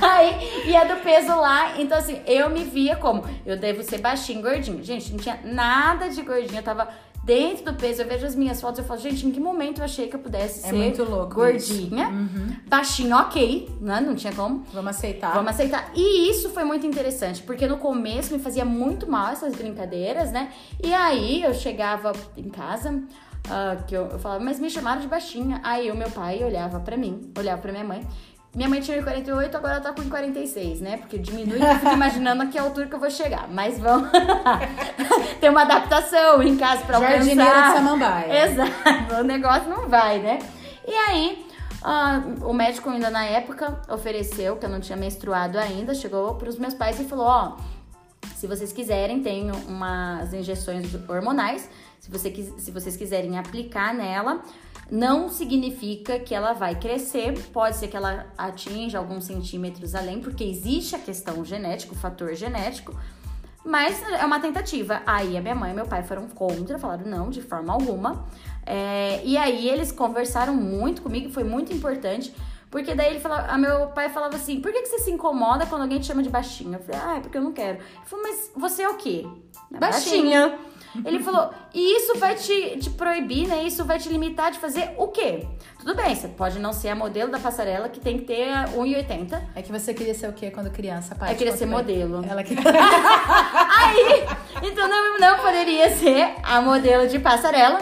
Aí, e a do peso lá, então assim, eu me via como eu devo ser baixinho, gordinho. Gente, não tinha nada de gordinho, eu tava dentro do peso. Eu vejo as minhas fotos e falo, gente, em que momento eu achei que eu pudesse É ser gordinha? Uhum. Baixinho, ok, né? Não tinha como. Vamos aceitar. Vamos aceitar. E isso foi muito interessante, porque no começo me fazia muito mal essas brincadeiras, né? E aí eu chegava em casa, ah, que eu, eu falava, mas me chamaram de baixinha. Aí o meu pai olhava pra mim, olhava pra minha mãe. Minha mãe tinha 48, agora ela tá com 46, né? Porque diminui, eu fico imaginando a que altura que eu vou chegar. Mas vamos. (laughs) Tem uma adaptação em casa pra alcançar. Jardineira de Samambaia. Exato, o negócio não vai, né? E aí, ah, o médico ainda na época ofereceu, que eu não tinha menstruado ainda, chegou pros meus pais e falou, ó, se vocês quiserem, tem umas injeções hormonais, se, você, se vocês quiserem aplicar nela, não significa que ela vai crescer, pode ser que ela atinja alguns centímetros além, porque existe a questão genética, o fator genético, mas é uma tentativa. Aí a minha mãe e meu pai foram contra, falaram não, de forma alguma. É, e aí eles conversaram muito comigo, foi muito importante. Porque daí ele falava, meu pai falava assim, por que, que você se incomoda quando alguém te chama de baixinha? Eu falei, ah, é porque eu não quero. Ele falou, mas você é o quê? Baixinha. Ele falou, e isso vai te, te proibir, né? Isso vai te limitar de fazer o quê? Tudo bem, você pode não ser a modelo da passarela que tem que ter 1,80. É que você queria ser o quê quando criança, pai? Eu queria ser modelo. Ela queria... (laughs) Aí, então não, não poderia ser a modelo de passarela.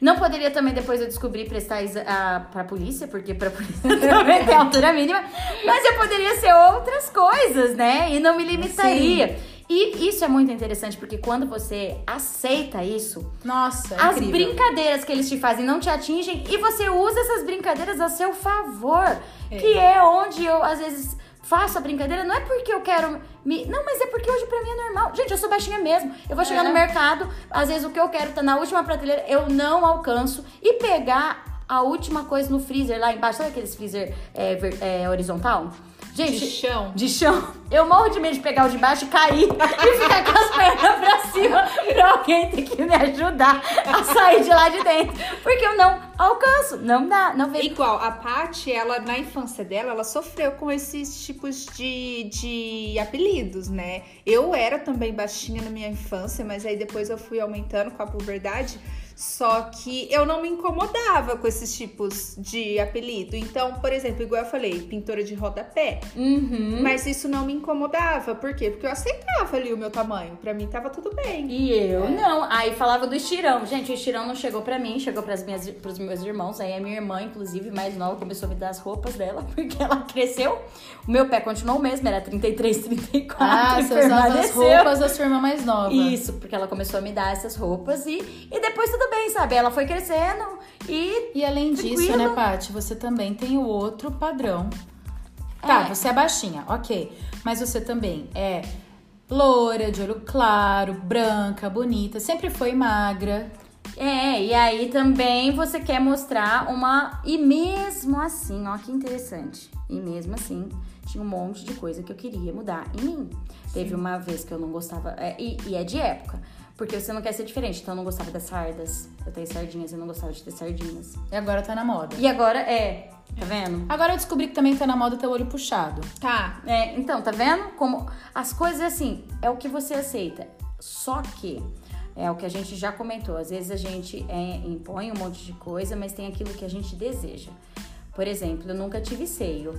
Não poderia também depois eu descobrir prestar a, pra polícia, porque pra polícia (laughs) também tem altura mínima. Mas eu poderia ser outras coisas, né? E não me limitaria. E isso é muito interessante, porque quando você aceita isso, Nossa, é as incrível. brincadeiras que eles te fazem não te atingem e você usa essas brincadeiras a seu favor. Que é onde eu, às vezes, faço a brincadeira. Não é porque eu quero me. Não, mas é porque hoje pra mim é normal. Gente, eu sou baixinha mesmo. Eu vou chegar É. no mercado, às vezes o que eu quero tá na última prateleira, eu não alcanço. E pegar a última coisa no freezer lá embaixo. Sabe aqueles freezer é, ver- é, horizontal? Gente, De chão. de chão. Eu morro de medo de pegar o de baixo e cair (laughs) e ficar com as pernas pra cima pra alguém ter que me ajudar a sair de lá de dentro. Porque eu não alcanço. Não dá, não vejo. Igual, a Paty, ela, na infância dela, ela sofreu com esses tipos de, de apelidos, né? Eu era também baixinha na minha infância, mas aí depois eu fui aumentando com a puberdade. Só que eu não me incomodava com esses tipos de apelido. Então, por exemplo, igual eu falei, pintora de rodapé. Uhum. Mas isso não me incomodava. Por quê? Porque eu aceitava ali o meu tamanho. Pra mim tava tudo bem. E eu não. Aí falava do estirão. Gente, o estirão não chegou pra mim, chegou pras minhas, pros meus irmãos. Aí a minha irmã, inclusive, mais nova, começou a me dar as roupas dela, (laughs) porque ela cresceu. O meu pé continuou o mesmo, era 33, 34. Ah, você usava as roupas da sua irmã mais nova. Isso, porque ela começou a me dar essas roupas e, e depois tudo bem, sabe? Ela foi crescendo e. E além disso, Tranquilo. né, Paty, você também tem o outro padrão. Tá, É. você é baixinha, ok. Mas você também é loura, de olho claro, branca, bonita, sempre foi magra. É, e aí também você quer mostrar uma. E mesmo assim, ó, que interessante. E mesmo assim, tinha um monte de coisa que eu queria mudar em mim. Teve uma vez que eu não gostava. é, e, e é de época. Porque você não quer ser diferente. Então eu não gostava das sardas. Eu tenho sardinhas, eu não gostava de ter sardinhas. E agora tá na moda. E agora é. Tá vendo? Agora eu descobri que também tá na moda ter o olho puxado. Tá. É, então, tá vendo? Como as coisas assim, é o que você aceita. Só que é o que a gente já comentou. Às vezes a gente é, impõe um monte de coisa, mas tem aquilo que a gente deseja. Por exemplo, eu nunca tive seio.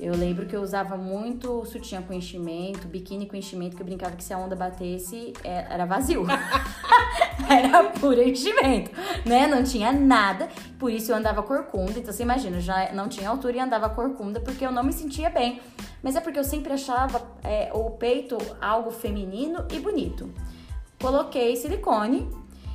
Eu lembro que eu usava muito sutiã com enchimento, biquíni com enchimento, que eu brincava que se a onda batesse, é, era vazio. (laughs) era puro enchimento, né? Não tinha nada, por isso eu andava corcunda. Então você imagina, já não tinha altura e andava corcunda porque eu não me sentia bem. Mas é porque eu sempre achava é, o peito algo feminino e bonito. Coloquei silicone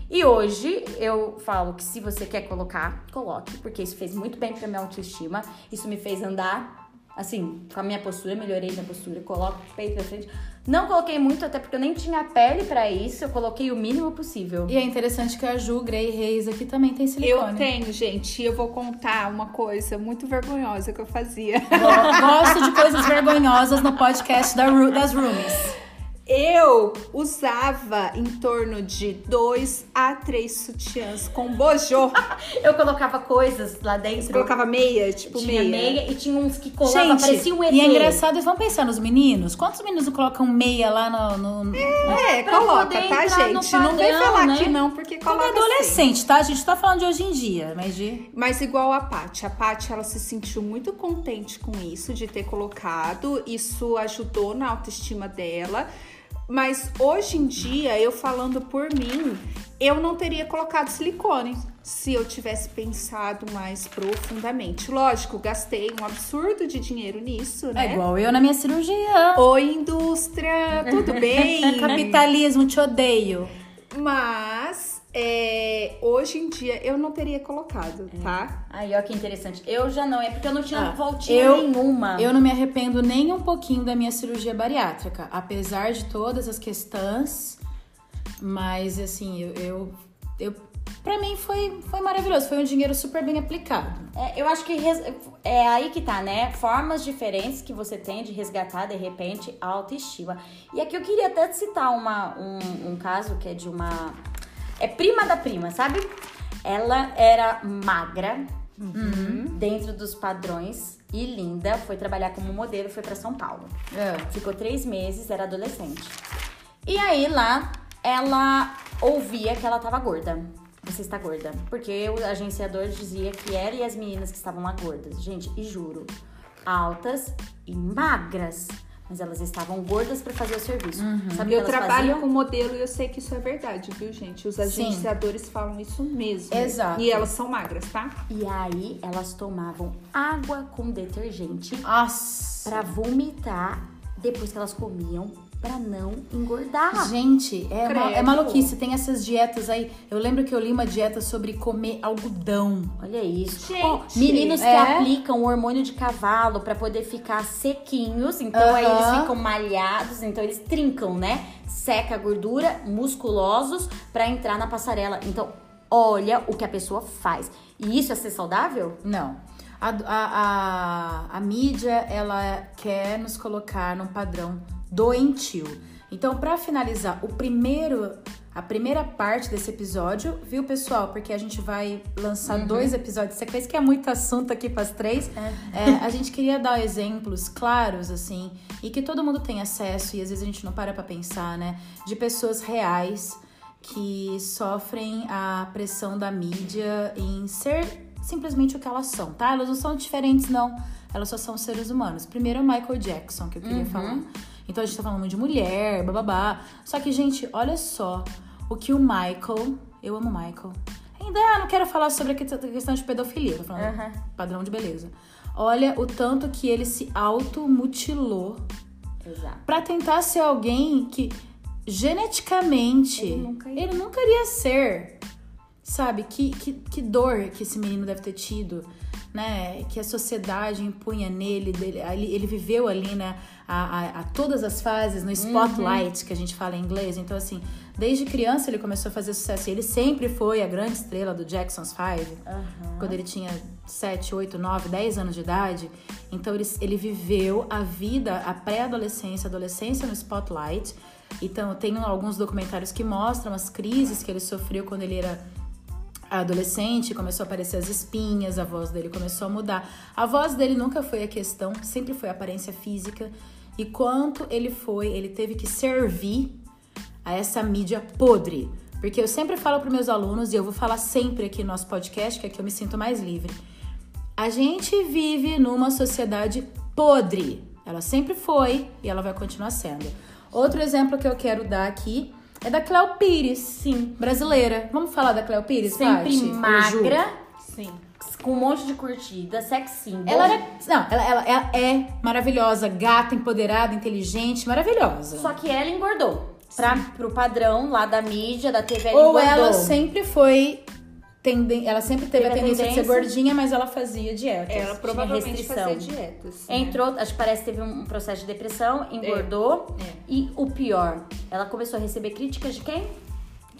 e hoje eu falo que se você quer colocar, coloque, porque isso fez muito bem pra minha autoestima. Isso me fez andar Assim, com a minha postura, melhorei minha postura, coloco o peito pra frente. Não coloquei muito, até porque eu nem tinha pele pra isso, eu coloquei o mínimo possível. E é interessante que a Ju Grey Reis aqui também tem silicone. Eu tenho, gente. Eu vou contar uma coisa muito vergonhosa que eu fazia. Gosto de coisas vergonhosas no podcast da Ru das Roomies. Eu usava em torno de dois a três sutiãs com bojô. (laughs) Eu colocava coisas lá dentro. Colocava meia, tipo tinha meia. meia. e tinha uns que colavam, Gente, parecia um ET. e é engraçado, vamos pensar nos meninos? Quantos meninos colocam meia lá no... no... É, Pra coloca, tá, no gente? não vem padrão, falar né? que não, porque Quando coloca assim. adolescente, tá? A gente tá falando de hoje em dia, mas de... Mas igual a Paty. A Paty, ela se sentiu muito contente com isso, de ter colocado. Isso ajudou na autoestima dela. Mas hoje em dia, eu falando por mim, eu não teria colocado silicone se eu tivesse pensado mais profundamente. Lógico, gastei um absurdo de dinheiro nisso, É né? igual eu na minha cirurgia. Oi, indústria, tudo (laughs) bem? Capitalismo, te odeio. Mas é, hoje em dia eu não teria colocado, É. tá? Aí, ó que interessante. Eu já não, é porque eu não tinha Ah, voltinha eu- nenhuma. Eu não me arrependo nem um pouquinho da minha cirurgia bariátrica, apesar de todas as questões. Mas, assim, eu. eu, eu pra mim foi, foi maravilhoso. Foi um dinheiro super bem aplicado. É, eu acho que res- é aí que tá, né? Formas diferentes que você tem de resgatar, de repente, a autoestima. E aqui eu queria até citar uma, um, um caso que é de uma. É prima da prima, sabe? Ela era magra, dentro dos padrões, e linda. Foi trabalhar como modelo, foi pra São Paulo. É. Ficou três meses, era adolescente. E aí lá, ela ouvia que ela tava gorda. Você está gorda. Porque o agenciador dizia que ela e as meninas que estavam lá gordas. Gente, e juro, altas e magras. Mas elas estavam gordas pra fazer o serviço. Sabe o que Eu elas trabalho faziam? com modelo e eu sei que isso é verdade, viu, gente? Os agenciadores falam isso mesmo. Exato. E elas são magras, tá? E aí elas tomavam água com detergente Nossa! pra vomitar depois que elas comiam pra não engordar. Gente, é, uma, é maluquice. Tem essas dietas aí. Eu lembro que eu li uma dieta sobre comer algodão. Olha isso. Gente. Ó, meninos que É. aplicam o hormônio de cavalo pra poder ficar sequinhos, então aí Aham. eles ficam malhados, então eles trincam, né? Seca a gordura, musculosos pra entrar na passarela. Então, olha o que a pessoa faz. E isso é ser saudável? Não. A, a, a, a mídia, ela quer nos colocar num padrão doentio. Então, pra finalizar, o primeiro, a primeira parte desse episódio, viu, pessoal? Porque a gente vai lançar dois episódios de sequência, que é muito assunto aqui para as três. É, a gente queria dar exemplos claros, assim, e que todo mundo tem acesso, e às vezes a gente não para pra pensar, né? De pessoas reais que sofrem a pressão da mídia em ser simplesmente o que elas são, tá? Elas não são diferentes, não. Elas só são seres humanos. Primeiro é o Michael Jackson, que eu queria falar. Então a gente tá falando de mulher, bababá. Só que, gente, olha só o que o Michael. Eu amo o Michael. Ainda ah, não quero falar sobre a que- questão de pedofilia, tô falando Aham. padrão de beleza. Olha o tanto que ele se automutilou Exato. Pra tentar ser alguém que geneticamente Ele nunca ia. ele nunca iria ser. Sabe? Que, que, que dor que esse menino deve ter tido, né? Que a sociedade impunha nele, dele, ele viveu ali, né? A, a- a todas as fases, no spotlight, que a gente fala em inglês. Então, assim, desde criança ele começou a fazer sucesso. E ele sempre foi a grande estrela do Jackson's Five quando ele tinha 7, 8, 9, 10 anos de idade. Então ele, ele viveu a vida, a pré-adolescência, a adolescência no spotlight. Então tem alguns documentários que mostram as crises que ele sofreu quando ele era adolescente, começou a aparecer as espinhas, a voz dele começou a mudar. A voz dele nunca foi a questão, sempre foi a aparência física. E quanto ele foi, ele teve que servir a essa mídia podre. Porque eu sempre falo para meus alunos, e eu vou falar sempre aqui no nosso podcast, que é que eu me sinto mais livre. A gente vive numa sociedade podre. Ela sempre foi e ela vai continuar sendo. Outro exemplo que eu quero dar aqui é da Cleo Pires, sim, brasileira. Vamos falar da Cleo Pires, Sempre Paty? Magra, Sim. com um monte de curtida, sex symbol. Ela era. Não, ela, ela- ela é maravilhosa, gata, empoderada, inteligente, maravilhosa. Só que ela engordou. Pra, pro padrão lá da mídia, da TV, ela Ou engordou. ela sempre foi tenden... ela sempre teve, Teve a a tendência de ser tendência. gordinha, mas ela fazia dietas. Ela provavelmente fazia dietas. né? Entrou, acho que parece que teve um processo de depressão, engordou. É. E o pior, ela começou a receber críticas de quem?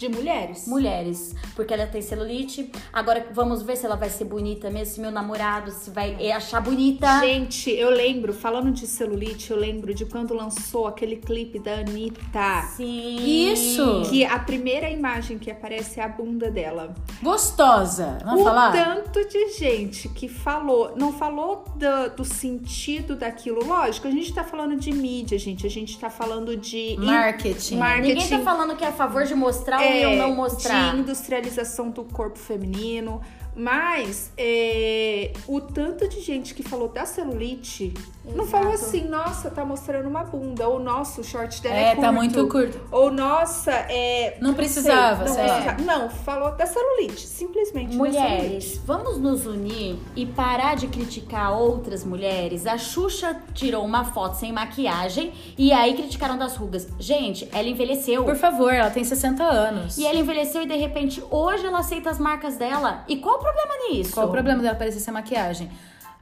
De mulheres. Mulheres. Porque ela tem celulite. Agora vamos ver se ela vai ser bonita mesmo, se meu namorado se vai eh, achar bonita. Gente, eu lembro, falando de celulite, eu lembro de quando lançou aquele clipe da Anitta. Sim. Isso. Que a primeira imagem que aparece é a bunda dela. Gostosa. Vamos o falar? tanto de gente que falou, não falou do, do sentido daquilo. Lógico, a gente tá falando de mídia, gente. A gente tá falando de Marketing. marketing. Ninguém tá falando que é a favor de mostrar é, ou não mostrar. de industrialização do corpo feminino. Mas é, o tanto de gente que falou da celulite não Exato. falou assim, nossa, tá mostrando uma bunda. Ou nossa, o short dela é, É, curto. tá muito curto. Ou nossa, é. Não precisava, sei, sei não, precisava. não, falou da celulite. Simplesmente Mulheres, celulite. vamos nos unir e parar de criticar outras mulheres. A Xuxa tirou uma foto sem maquiagem e aí criticaram das rugas. Gente, ela envelheceu. Por favor, ela tem 60 anos. E ela envelheceu e de repente hoje ela aceita as marcas dela. E qual o problema nisso? Qual o problema dela parecer ser maquiagem?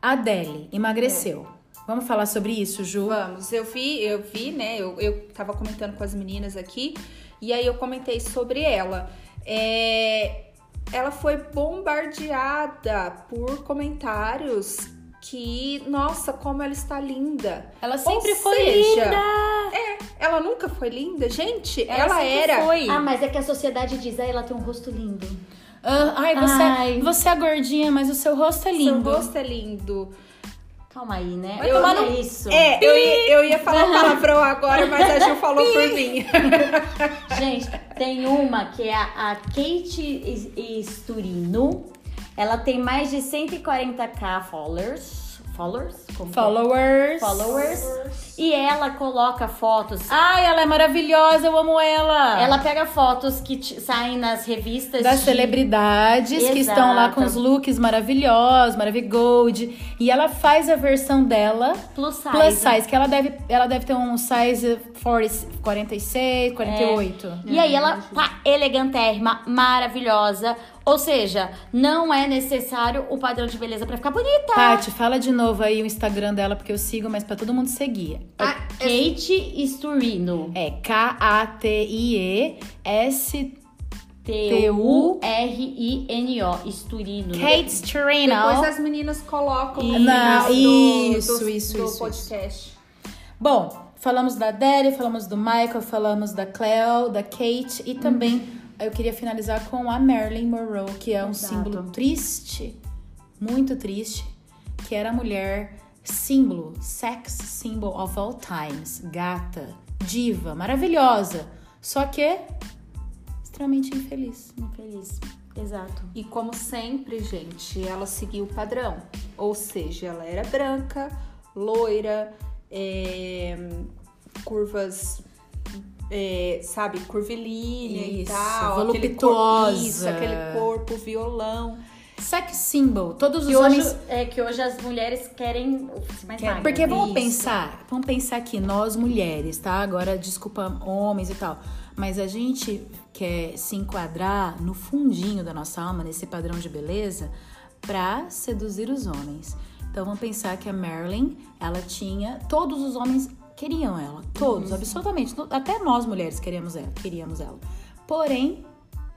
A Adele emagreceu. Vamos falar sobre isso, Ju? Vamos, eu vi, eu vi, né? Eu, eu tava comentando com as meninas aqui, e aí eu comentei sobre ela. É, ela foi bombardeada por comentários que, nossa, como ela está linda. Ela sempre Ou foi seja, linda. Ela nunca foi linda, gente. Ela Ela, era. foi. Ah, mas é que a sociedade diz, ah, ela tem um rosto lindo. Ah, ai, você, Ai. você é gordinha, mas o seu rosto é lindo. Seu rosto é lindo. Calma aí, né? Vai Eu tomar não no- é isso. É, eu ia, eu ia falar palavrão agora, mas a Gil falou por mim. (laughs) Gente, tem uma que é a, a Kate Isturino. Ela tem mais de 140k followers. Followers? Como que é? Followers. Followers. E ela coloca fotos. Ai, ela é maravilhosa, eu amo ela. Ela pega fotos que saem nas revistas das de- celebridades que Exato. estão lá com os looks maravilhosos, maravigold. E ela faz a versão dela plus size. plus size, que ela deve, ela deve ter um size 40, 46, 48. E aí ela tá elegantérrima, maravilhosa. Ou seja, não é necessário o padrão de beleza pra ficar bonita. Tati, fala de novo aí o Instagram dela, porque eu sigo, mas pra todo mundo seguir. Ah, Kate Isturino. É K-A-T-I-E-S... T-U-R-I-N-O. Isturino. Kate Storino. Depois as meninas colocam Isso, do, isso, do, isso, do isso, podcast. Bom, falamos da Daddy, falamos do Michael, falamos da Cleo, da Kate e também eu queria finalizar com a Marilyn Monroe, que é um Exato. símbolo triste, muito triste, que era a mulher símbolo, sex symbol of all times, gata, diva, maravilhosa, só que extremamente infeliz. Infeliz. Exato. E como sempre, gente, ela seguiu o padrão. Ou seja, ela era branca, loira, é, curvas, é, sabe, curvilínea e Isso, tal. aquele voluptuosa. corpo- Isso, aquele corpo, violão. Sex symbol, todos os Que hoje, homens é que hoje as mulheres querem mais magras. Porque vamos Isso. pensar, vamos pensar aqui, nós mulheres, tá? Agora, desculpa, homens e tal. Mas a gente quer se enquadrar no fundinho da nossa alma, nesse padrão de beleza, pra seduzir os homens. Então vamos pensar que a Marilyn, ela tinha. Todos os homens queriam ela. Todos, absolutamente. to- Até nós mulheres queríamos ela, queríamos ela. Porém,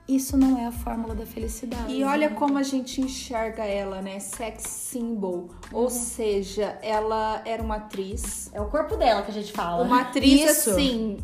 isso não é a fórmula da felicidade. E olha como a gente enxerga ela, né? Sex symbol. Ou seja, ela era uma atriz. É o corpo dela que a gente fala. Uma atriz, Isso. assim,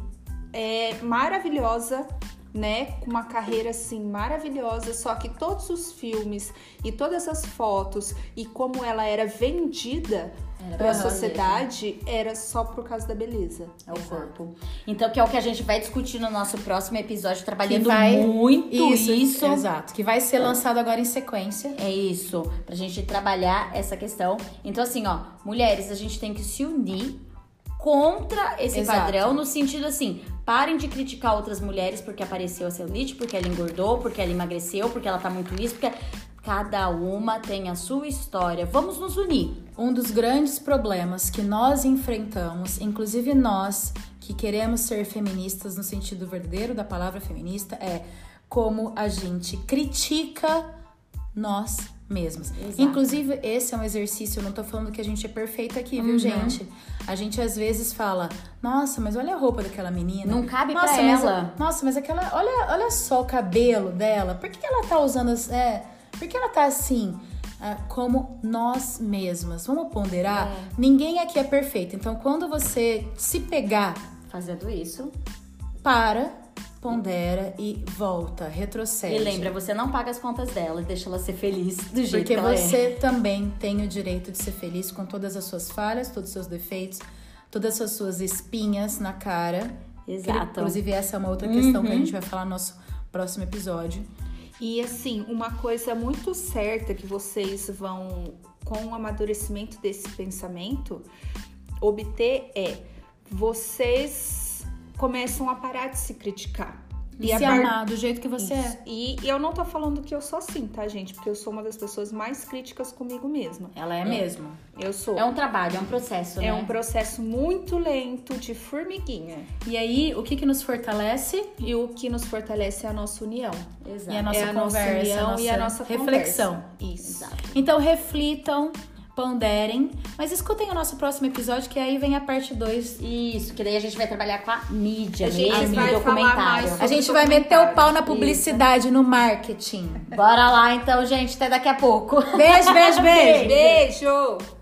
é, maravilhosa, né? Com uma carreira, assim, maravilhosa. Só que todos os filmes e todas as fotos e como ela era vendida para a sociedade era só por causa da beleza. É o corpo. Então, que é o que a gente vai discutir no nosso próximo episódio, trabalhando vai- muito isso. Isso, exato. Que vai ser lançado agora em sequência. É isso, pra gente trabalhar essa questão. Então, assim, ó, mulheres, a gente tem que se unir contra esse Exato. padrão, no sentido assim, parem de criticar outras mulheres porque apareceu a celulite, porque ela engordou, porque ela emagreceu, porque ela tá muito isso, porque cada uma tem a sua história. Vamos nos unir. Um dos grandes problemas que nós enfrentamos, inclusive nós que queremos ser feministas no sentido verdadeiro da palavra feminista, é como a gente critica nós mesmos. Exato. Inclusive, esse é um exercício, eu não tô falando que a gente é perfeito aqui, viu, Uhum. gente? A gente às vezes fala, nossa, mas olha a roupa daquela menina. Não cabe nossa, pra ela. Nossa, mas aquela. Olha, olha só o cabelo dela. Por que ela tá usando. as- É, por que ela tá assim? Ah, como nós mesmas. Vamos ponderar? É. Ninguém aqui é perfeito. Então, quando você se pegar, Fazendo isso. para, pondera e volta, retrocede. E lembra, você não paga as contas dela e deixa ela ser feliz do jeito Porque que ela é. você também tem o direito de ser feliz com todas as suas falhas, todos os seus defeitos, todas as suas espinhas na cara. Exato. Inclusive, essa é uma outra questão que a Uhum. gente vai falar no nosso próximo episódio. E assim, uma coisa muito certa que vocês vão, com o amadurecimento desse pensamento, obter é vocês começam a parar de se criticar. E, se par- amar do jeito que você Isso. é. E, e eu não tô falando que eu sou assim, tá, gente? Porque eu sou uma das pessoas mais críticas comigo mesma. Ela é mesmo. Eu sou. É um trabalho, é um processo, É né? um processo muito lento de formiguinha. E aí, o que que nos fortalece? E o que nos fortalece é a nossa união. Exato. E a nossa é a nossa conversa, união a nossa e a nossa reflexão. conversa. Isso. Exato. Então, reflitam, ponderem, mas escutem o nosso próximo episódio, que aí vem a parte 2. Isso, que daí a gente vai trabalhar com a mídia A gente mesmo, vai falar documentário. A gente vai meter o pau na Isso. publicidade, no marketing. Bora lá então, gente, até daqui a pouco. Beijo, beijo, beijo. Beijo!